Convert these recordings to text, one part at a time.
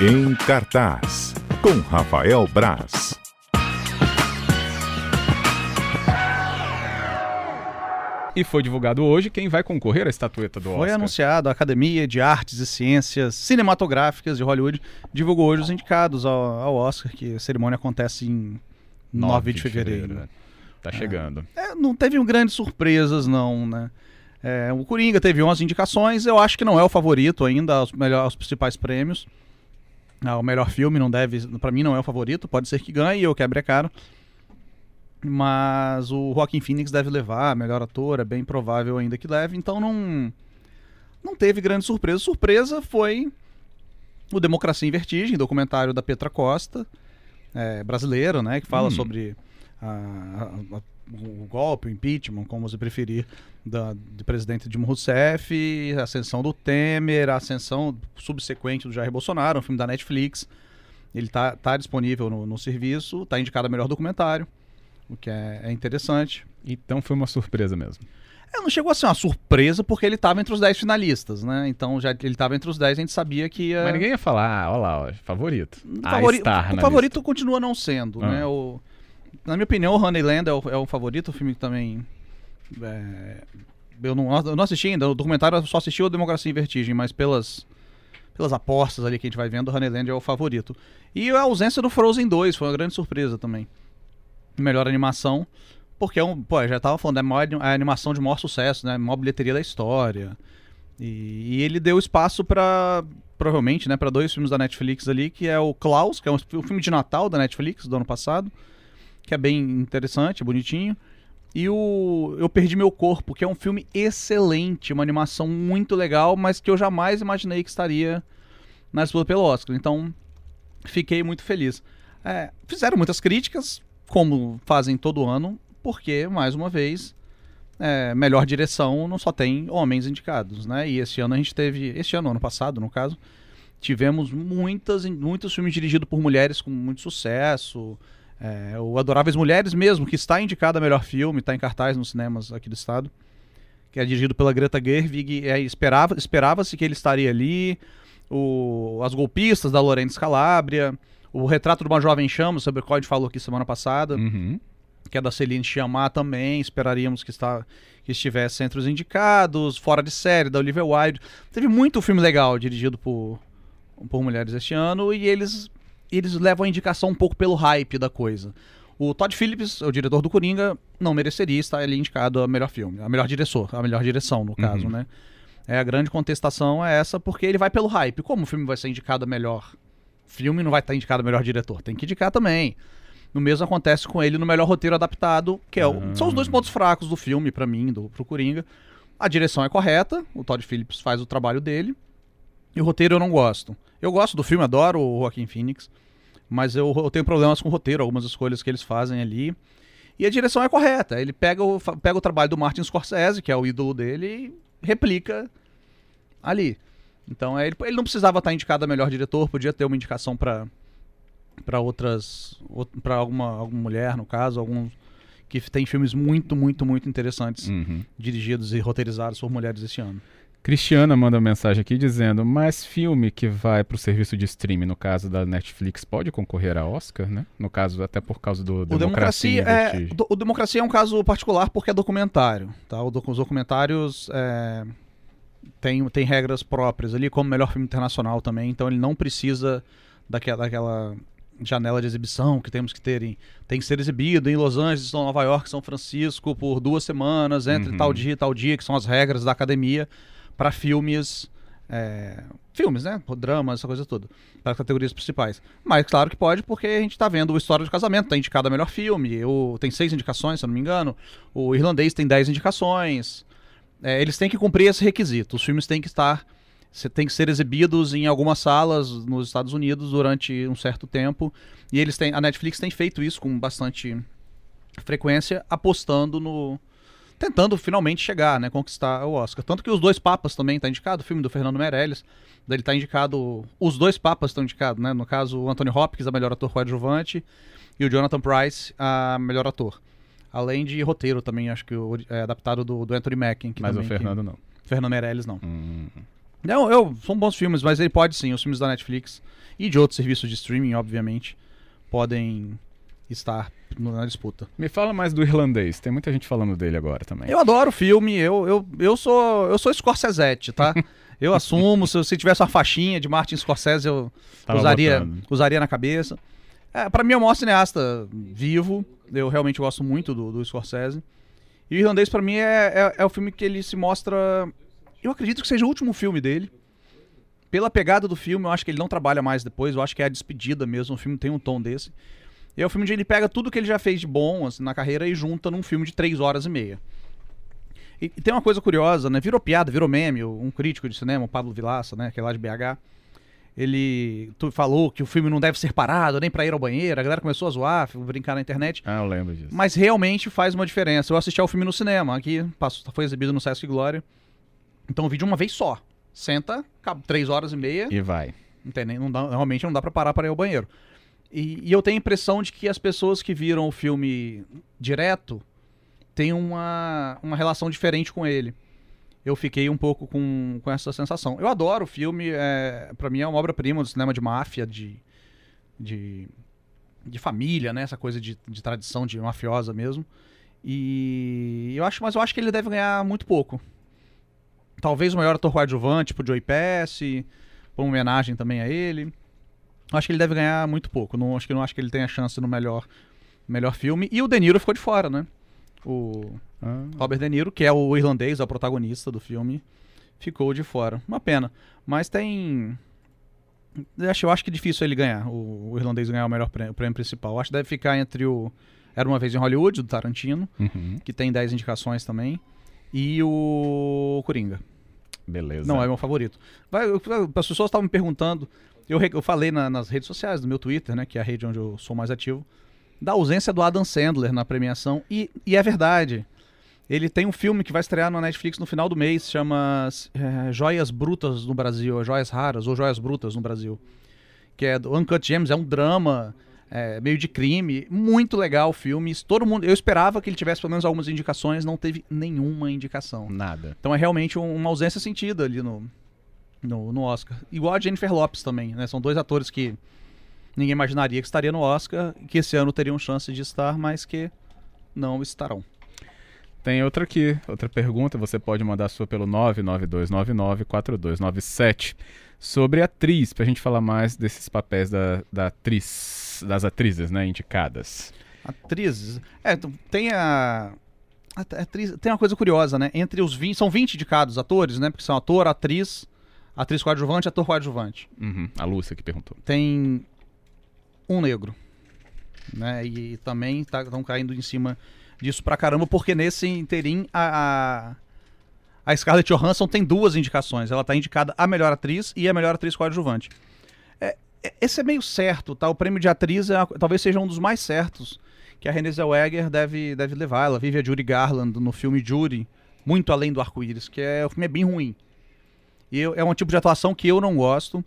Em cartaz, com Rafael Braz. E foi divulgado hoje quem vai concorrer à estatueta do Foi Oscar. anunciado, a Academia de Artes e Ciências Cinematográficas de Hollywood divulgou hoje os indicados ao, ao Oscar, que a cerimônia acontece em 9, de fevereiro. né? Tá chegando. É, não teve grandes surpresas, não, né? É, o Coringa teve 11 indicações, eu acho que não é o favorito ainda aos, melhor, aos principais prêmios. Ah, o melhor filme não deve, Pra mim não é o favorito, pode ser que ganhe ou quebre a cara. Mas o Joaquin Phoenix deve levar, melhor ator, é bem provável ainda que leve, então não não teve grande surpresa. Surpresa foi o Democracia em Vertigem, documentário da Petra Costa, é, brasileiro, né, que fala Hum. sobre a- a- a- o golpe, o impeachment, como você preferir, da, do presidente Dilma Rousseff, a ascensão do Temer, a ascensão subsequente do Jair Bolsonaro, um filme da Netflix. Ele tá, tá disponível no, no serviço, tá indicado a melhor documentário, o que é, é interessante. Então foi uma surpresa mesmo. É, não chegou a ser uma surpresa porque ele estava entre os 10 finalistas, né? Então já ele estava entre os 10, a gente sabia que ia. Mas ninguém ia falar, ah, olha lá, ó, favorito. Favori- o favorito continua não sendo, Ah. né? O, na minha opinião, Honeyland é o, é o favorito, o filme que também. é, eu, não, eu não assisti ainda, o documentário eu só assisti o Democracia em Vertigem, mas pelas, pelas apostas ali que a gente vai vendo, Honeyland é o favorito. E a ausência do Frozen 2 foi uma grande surpresa também. Melhor animação, porque é um. Pô, já tava falando, é a, maior, a animação de maior sucesso, né? A maior bilheteria da história. E, e ele deu espaço pra provavelmente, né, para dois filmes da Netflix ali, que é o Klaus, que é um, um filme de Natal da Netflix do ano passado, que é bem interessante, bonitinho. E o Eu Perdi Meu Corpo, que é um filme excelente, uma animação muito legal, mas que eu jamais imaginei que estaria na disputa pelo Oscar. Então, fiquei muito feliz. É, fizeram muitas críticas, como fazem todo ano, porque, mais uma vez, é, melhor direção não só tem homens indicados, né? E esse ano a gente teve, este ano, ano passado, no caso, tivemos muitas, muitos filmes dirigidos por mulheres com muito sucesso. É, o Adoráveis Mulheres mesmo, que está indicado a melhor filme, está em cartaz nos cinemas aqui do estado, que é dirigido pela Greta Gerwig, é, esperava, esperava-se que ele estaria ali. O, As Golpistas, da Lorena Scalabria, o Retrato de uma Jovem Chama, sobre o qual a gente falou aqui semana passada, Uhum. que é da Celine Sciamma também, esperaríamos que, está, que estivesse entre os indicados, Fora de Série, da Olivia Wilde. Teve muito filme legal dirigido por, por mulheres este ano e eles, eles levam a indicação um pouco pelo hype da coisa. O Todd Phillips, o diretor do Coringa, não mereceria estar ali indicado a melhor filme, a melhor diretor, a melhor direção, no caso, Uhum. né? É, a grande contestação é essa, porque ele vai pelo hype. Como o filme vai ser indicado a melhor filme, não vai estar indicado a melhor diretor. Tem que indicar também. O mesmo acontece com ele no melhor roteiro adaptado, que é o- Ah. são os dois pontos fracos do filme, pra mim, do, pro Coringa. A direção é correta, o Todd Phillips faz o trabalho dele, e o roteiro eu não gosto. Eu gosto do filme, adoro o Joaquin Phoenix, mas eu, eu tenho problemas com o roteiro, algumas escolhas que eles fazem ali. E a direção é correta, ele pega o, pega o trabalho do Martin Scorsese, que é o ídolo dele, e replica ali. Então é, ele, ele não precisava estar indicado a melhor diretor, podia ter uma indicação pra para outras para alguma alguma mulher no caso, alguns que tem filmes muito muito muito interessantes Uhum. dirigidos e roteirizados por mulheres esse ano. Cristiana manda uma mensagem aqui dizendo: Mas filme que vai pro serviço de streaming, no caso da Netflix, pode concorrer a Oscar, né? No caso, até por causa do O Democracia. Democracia, em é, do- o Democracia é um caso particular porque é documentário, tá? O os documentários é, tem, tem regras próprias ali, como melhor filme internacional também, então ele não precisa daquela, daquela janela de exibição que temos que ter em, tem que ser exibido em Los Angeles, Nova York, São Francisco por duas semanas, entre Uhum. tal dia e tal dia, que são as regras da academia para filmes é, filmes, né? Dramas, essa coisa toda. Para as categorias principais. Mas claro que pode, porque a gente tá vendo o História de Casamento, tá indicado a melhor filme. O, tem seis indicações, se eu não me engano. O Irlandês tem dez indicações. É, eles têm que cumprir esse requisito. Os filmes têm que estar. Têm que ser exibidos em algumas salas nos Estados Unidos durante um certo tempo. E eles têm. A Netflix tem feito isso com bastante frequência, apostando no. Tentando finalmente chegar, né? Conquistar o Oscar. Tanto que os dois papas também tá indicado, o filme do Fernando Meirelles. Ele tá indicado. Os dois papas estão indicados, né? No caso, o Anthony Hopkins, a melhor ator coadjuvante, e o Jonathan Price, a melhor ator. Além de roteiro também, acho que o, é adaptado do, do Anthony Mackie. Que Mas o também, que- Fernando não. Fernando Meirelles, não. Hum. Não, eu, são bons filmes, mas ele pode sim, os filmes da Netflix e de outros serviços de streaming, obviamente, podem estar na disputa. Me fala mais do irlandês. Tem muita gente falando dele agora também. Eu adoro o filme, eu, eu, eu sou eu sou Scorsese, tá? Eu assumo, se, se tivesse uma faixinha de Martin Scorsese, eu Tava usaria, botando. usaria na cabeça. É, para mim é o maior cineasta vivo, eu realmente gosto muito do, do Scorsese. E o Irlandês pra mim é, é, é o filme que ele se mostra, eu acredito que seja o último filme dele. Pela pegada do filme, eu acho que ele não trabalha mais depois, eu acho que é a despedida mesmo, o filme tem um tom desse. E é o filme onde ele pega tudo que ele já fez de bom assim, na carreira e junta num filme de três horas e meia. E, e tem uma coisa curiosa, né? Virou piada, virou meme. Um crítico de cinema, o Pablo Vilaça, né? Que é lá de BH. Ele tu falou que o filme não deve ser parado, nem pra ir ao banheiro. A galera começou a zoar, brincar na internet. Ah, eu lembro disso. Mas realmente faz uma diferença. Eu assisti ao filme no cinema, aqui passou, foi exibido no Sesc Glória. Então vi de uma vez só. Senta, três horas e meia. E vai. Não tem nem- não dá- realmente não dá pra parar para ir ao banheiro. E, e eu tenho a impressão de que as pessoas que viram o filme direto têm uma, uma relação diferente com ele. Eu fiquei um pouco com, com essa sensação. Eu adoro o filme, é, para mim é uma obra-prima do cinema de máfia, de, de, de família, né? Essa coisa de, de tradição de mafiosa mesmo. E eu acho, mas eu acho que ele deve ganhar muito pouco. Talvez o maior ator coadjuvante, tipo Joey Pesci, por uma homenagem também a ele. Acho que ele deve ganhar muito pouco. Não, acho que não acho que ele tenha chance no melhor, melhor filme. E o De Niro ficou de fora, né? O Ah, Robert De Niro, que é o irlandês, é o protagonista do filme, ficou de fora. Uma pena. Mas tem. Eu acho, eu acho que é difícil ele ganhar, o, o irlandês ganhar o melhor prêmio, o prêmio principal. Eu acho que deve ficar entre o Era Uma Vez em Hollywood, do Tarantino, uhum. que tem 10 indicações também, e o Coringa. Beleza. Não, é meu favorito. Vai, eu- as pessoas estavam me perguntando, eu, eu falei na- nas redes sociais, no meu Twitter, né, que é a rede onde eu sou mais ativo, da ausência do Adam Sandler na premiação, e, e é verdade. Ele tem um filme que vai estrear na Netflix no final do mês, chama é, Joias Brutas no Brasil, Joias Raras ou Joias Brutas no Brasil, que é do Uncut Gems, é um drama é, meio de crime, muito legal o filme. Todo mundo, eu esperava que ele tivesse pelo menos algumas indicações, não teve nenhuma indicação. Nada. Então é realmente um- uma ausência sentida ali no, no, no Oscar. Igual a Jennifer Lopes também, né? São dois atores que ninguém imaginaria que estaria no Oscar, que esse ano teriam chance de estar, mas que não estarão. Tem outra aqui, outra pergunta, você pode mandar a sua pelo 992994297 sobre atriz, pra gente falar mais desses papéis da, da atriz, das atrizes, né, indicadas. Atrizes. É, tem a. atriz, tem uma coisa curiosa, né? Entre os 20. São 20 indicados atores, né? Porque são ator, atriz, atriz coadjuvante, ator coadjuvante. Uhum, a Lúcia que perguntou. tem um negro. Né? E também estão caindo em cima disso pra caramba, porque nesse interim a, a, a Scarlett Johansson tem duas indicações. Ela tá indicada a melhor atriz e a melhor atriz coadjuvante. É- esse é meio certo, tá? O prêmio de atriz é talvez seja um dos mais certos que a Renée Zellweger deve, deve levar. Ela vive a Judy Garland no filme Judy, muito além do arco-íris, que é, o filme é bem ruim. E eu- é um tipo de atuação que eu não gosto.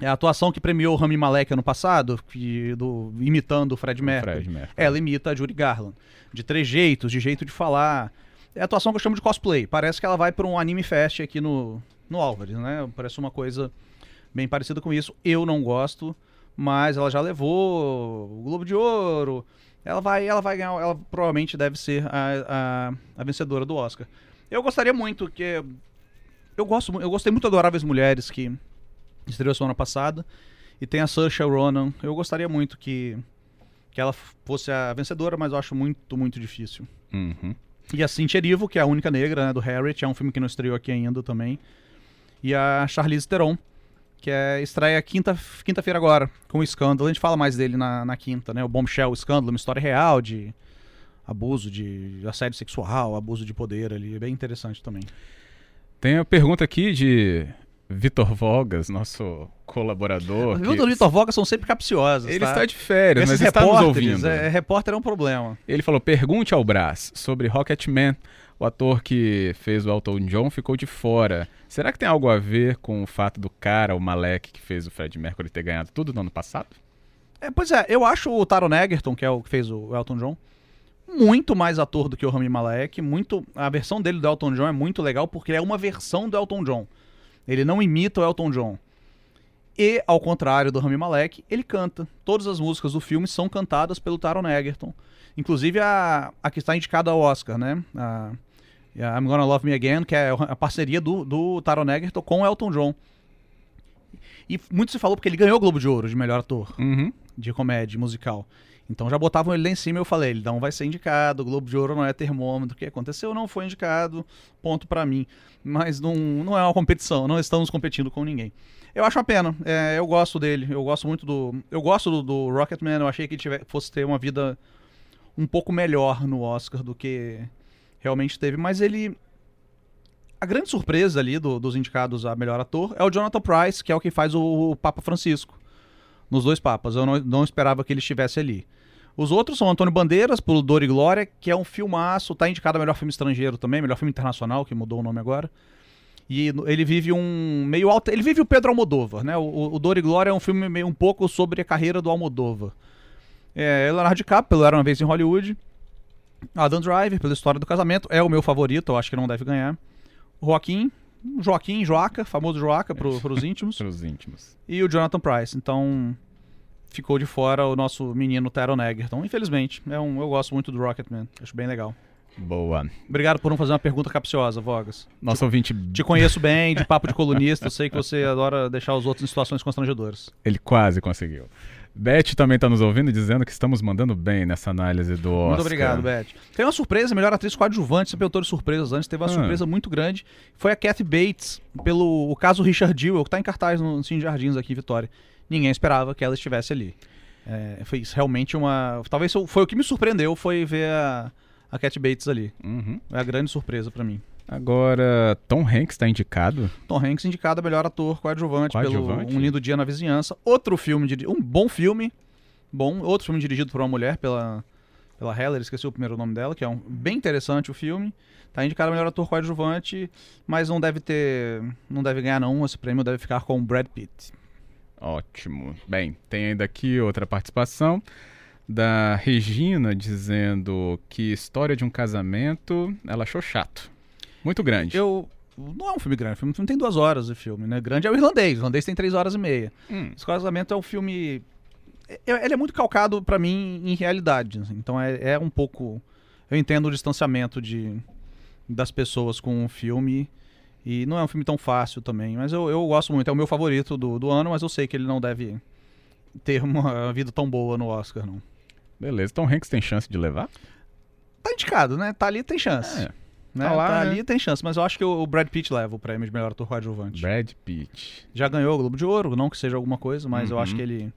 É a atuação que premiou Rami Malek ano passado, que, do, imitando o Fred Mercury. Fred Mercury. Ela imita a Judy Garland. De trejeitos, de jeito de falar. É a atuação que eu chamo de cosplay. Parece que ela vai para um anime fest aqui no, no Álvares, né? Parece uma coisa bem parecida com isso. Eu não gosto, mas ela já levou o Globo de Ouro. Ela vai, ela vai ganhar, ela provavelmente deve ser a, a, a vencedora do Oscar. Eu gostaria muito que eu gosto, eu gostei muito de Adoráveis Mulheres que estreou semana passada e tem a Saoirse Ronan. Eu gostaria muito que que ela fosse a vencedora, mas eu acho muito, muito difícil. Uhum. E a Cynthia Erivo, que é a única negra né, do Harriet, é um filme que não estreou aqui ainda também. E a Charlize Theron, que é estreia quinta- quinta-feira agora, com o Escândalo. A gente fala mais dele na, na quinta, né? O Bombshell, o Escândalo, uma história real de abuso, de assédio sexual, abuso de poder ali. É bem interessante também. Tem a pergunta aqui de Vitor Vogas, nosso colaborador. As perguntas do Vitor Voga são sempre capciosas, Ele tá? está de férias, Esses mas está nos ouvindo. é, repórter é um problema. Ele falou: pergunte ao Brás sobre Rocketman. O ator que fez o Elton John ficou de fora. Será que tem algo a ver com o fato do cara, o Malek, que fez o Fred Mercury, ter ganhado tudo no ano passado? É, pois é, eu acho o Taron Egerton, que é o que fez o Elton John, muito mais ator do que o Rami Malek. Muito, a versão dele do Elton John é muito legal porque é uma versão do Elton John. Ele não imita o Elton John. E, ao contrário do Rami Malek, ele canta. Todas as músicas do filme são cantadas pelo Taron Egerton. Inclusive a, a que está indicada ao Oscar, né? A I'm Gonna Love Me Again, que é a parceria do, do Taron Egerton com o Elton John. E muito se falou porque ele ganhou o Globo de Ouro de melhor ator Uhum. de comédia musical. Então já botavam ele lá em cima e eu falei, ele não vai ser indicado, o Globo de Ouro não é termômetro, o que aconteceu não foi indicado, ponto pra mim. Mas não, não é uma competição, não estamos competindo com ninguém. Eu acho uma pena, é, eu gosto dele, eu gosto muito do... Eu gosto do, do Rocketman, eu achei que ele tiver, fosse ter uma vida um pouco melhor no Oscar do que realmente teve, mas ele... A grande surpresa ali do- dos indicados a melhor ator é o Jonathan Price, que é o que faz o, Papa Francisco nos dois papas. Eu não, não esperava que ele estivesse ali. Os outros são Antônio Bandeiras, pelo Dor e Glória, que é um filmaço, tá indicado a melhor filme estrangeiro também, melhor filme internacional, que mudou o nome agora. E ele vive um meio alto. Ele vive o Pedro Almodóvar, né? O, o- o Dor e Glória é um filme meio um pouco sobre a carreira do Almodóvar. É, Leonardo DiCaprio, pelo Era uma Vez em Hollywood. Adam Driver, pela história do casamento, é o meu favorito, eu acho que não deve ganhar. Joaquim, Joaquim, Joaca, famoso Joaca pro, pros íntimos Para os íntimos. e o Jonathan Price. Então ficou de fora o nosso menino Taron Egerton. Infelizmente, é um, eu gosto muito do Rocketman. Acho bem legal. Boa. Obrigado por não fazer uma pergunta capciosa, Vogas. Nosso ouvinte, Te conheço bem, de papo de colunista. Eu sei que você adora deixar os outros em situações constrangedoras. ele quase conseguiu. Beth também está nos ouvindo dizendo que estamos mandando bem nessa análise do Oscar. Muito obrigado, Beth. Tem uma surpresa, melhor atriz coadjuvante, você perguntou de surpresas antes, teve uma Ah. surpresa muito grande. Foi a Kathy Bates, pelo o caso Richard Jewell, que tá em cartaz no Cine Jardins aqui em Vitória. Ninguém esperava que ela estivesse ali. É, foi realmente uma. Talvez foi o que me surpreendeu, foi ver a, a Kathy Bates ali. Uhum. É a grande surpresa pra mim. Agora, Tom Hanks está indicado? Tom Hanks indicado a melhor ator coadjuvante, Coadjuvante? pelo Um Lindo Dia na Vizinhança. Outro filme, um bom filme, bom, outro filme dirigido por uma mulher, pela, pela Heller, esqueci o primeiro nome dela, que é um bem interessante o filme. Tá indicado a melhor ator coadjuvante, mas não deve ter, não deve ganhar não, esse prêmio deve ficar com o Brad Pitt. Ótimo. Bem, tem ainda aqui outra participação da Regina dizendo que história de um casamento ela achou chato. Muito grande. Eu não é um filme grande, o filme tem duas horas de filme, né? Grande é o irlandês, o irlandês tem três horas e meia. Hum, Esse casamento é um filme. é- Ele é muito calcado pra mim em realidade. assim. Então é, é um pouco. Eu entendo o distanciamento de, das pessoas com o filme. E não é um filme tão fácil também. Mas eu, eu gosto muito. É o meu favorito do, do ano, mas eu sei que ele não deve ter uma vida tão boa no Oscar, não. beleza. Tom Hanks tem chance de levar? Tá indicado, né? Tá ali, tem chance. É. né? tá lá, tá né? ali, tem chance. Mas eu acho que o Brad Pitt leva o prêmio de melhor ator coadjuvante. Brad Pitt. Já ganhou o Globo de Ouro, não que seja alguma coisa, mas eu Uhum. acho que ele.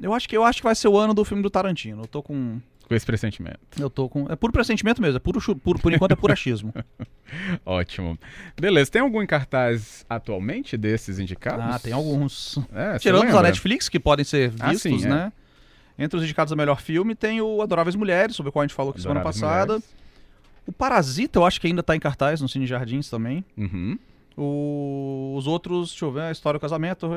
Eu acho que eu acho que vai ser o ano do filme do Tarantino. Eu tô com. Com esse pressentimento. Eu tô com. É puro pressentimento mesmo, é puro, puro por enquanto é puro achismo. Ótimo. Beleza. Tem algum em cartaz atualmente desses indicados? ah, tem alguns. É, Tirando os da? Netflix, que podem ser Ah, vistos, sim, é. né? Entre os indicados a melhor filme tem o Adoráveis Mulheres, sobre o qual a gente falou aqui semana passada. Mulheres. O Parasita, eu acho que ainda tá em cartaz no Cine Jardins também. Uhum. O- Os outros, deixa eu ver, a história do casamento.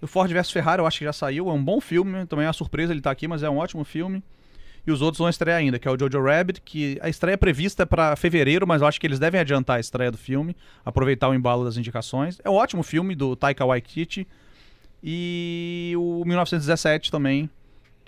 O Ford vs Ferrari, eu acho que já saiu. É um bom filme, também é uma surpresa ele tá aqui, mas é um ótimo filme. E os outros vão estrear ainda, que é o Jojo Rabbit, que a estreia é prevista para fevereiro, mas eu acho que eles devem adiantar a estreia do filme, aproveitar o embalo das indicações. É um ótimo filme do Taika Waititi. E o 1917 também,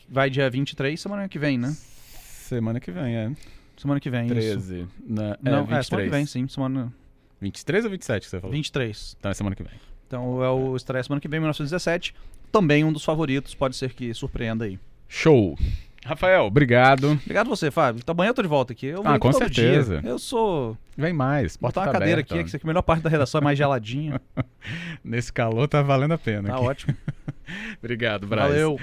vai dia 23, semana que vem, né? Semana que vem, é. Semana que vem, isso. 13. Na, Não, é, é, 23. semana que vem, sim, semana 23 ou 27 que você falou? 23. Então é semana que vem. Então é o estreia semana que vem, 1917. Também um dos favoritos, pode ser que surpreenda aí. Show. Rafael, obrigado. Obrigado você, Fábio. Amanhã eu tô de volta aqui. Eu Ah, com certeza. dia. Eu sou. Vem mais. Porta uma tá cadeira aberta. aqui, que isso aqui é a melhor parte da redação é mais geladinha. Nesse calor tá valendo a pena. tá aqui. ótimo. Obrigado, Braz. Valeu.